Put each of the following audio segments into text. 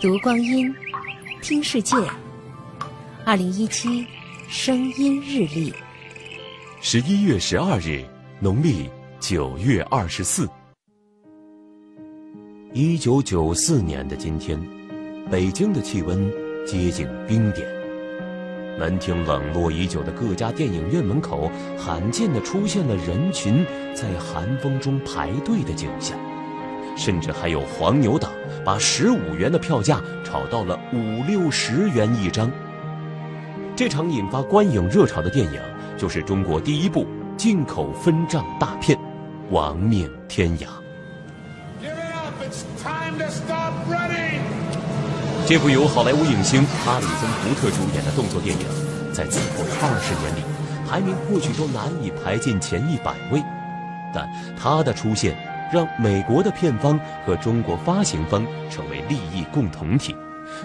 读光阴，听世界。二零一七声音日历，十一月十二日，农历九月二十四。一九九四年的今天，北京的气温接近冰点。门庭冷落已久的各家电影院门口，罕见的出现了人群在寒风中排队的景象，甚至还有黄牛党把十五元的票价炒到了五六十元一张。这场引发观影热潮的电影，就是中国第一部进口分账大片《亡命天涯》。这部由好莱坞影星哈里森·福特主演的动作电影，在此后的二十年里，排名或许都难以排进前一百位。但他的出现，让美国的片方和中国发行方成为利益共同体，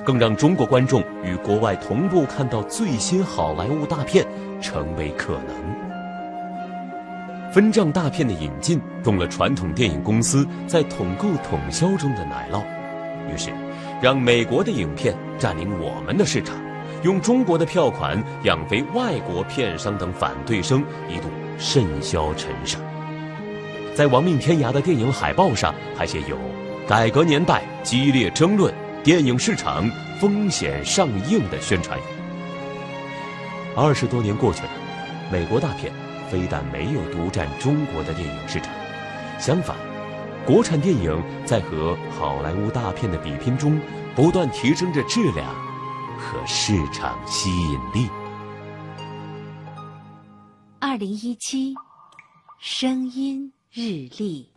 更让中国观众与国外同步看到最新好莱坞大片成为可能。分账大片的引进，动了传统电影公司在统购统销中的奶酪，于是，让美国的影片占领我们的市场，用中国的票款养肥外国片商等反对声一度甚嚣尘上。在《亡命天涯》的电影海报上还写有“改革年代激烈争论，电影市场风险上映”的宣传语。二十多年过去了，美国大片。非但没有独占中国的电影市场，相反，国产电影在和好莱坞大片的比拼中，不断提升着质量和市场吸引力。二零一七，声音日历。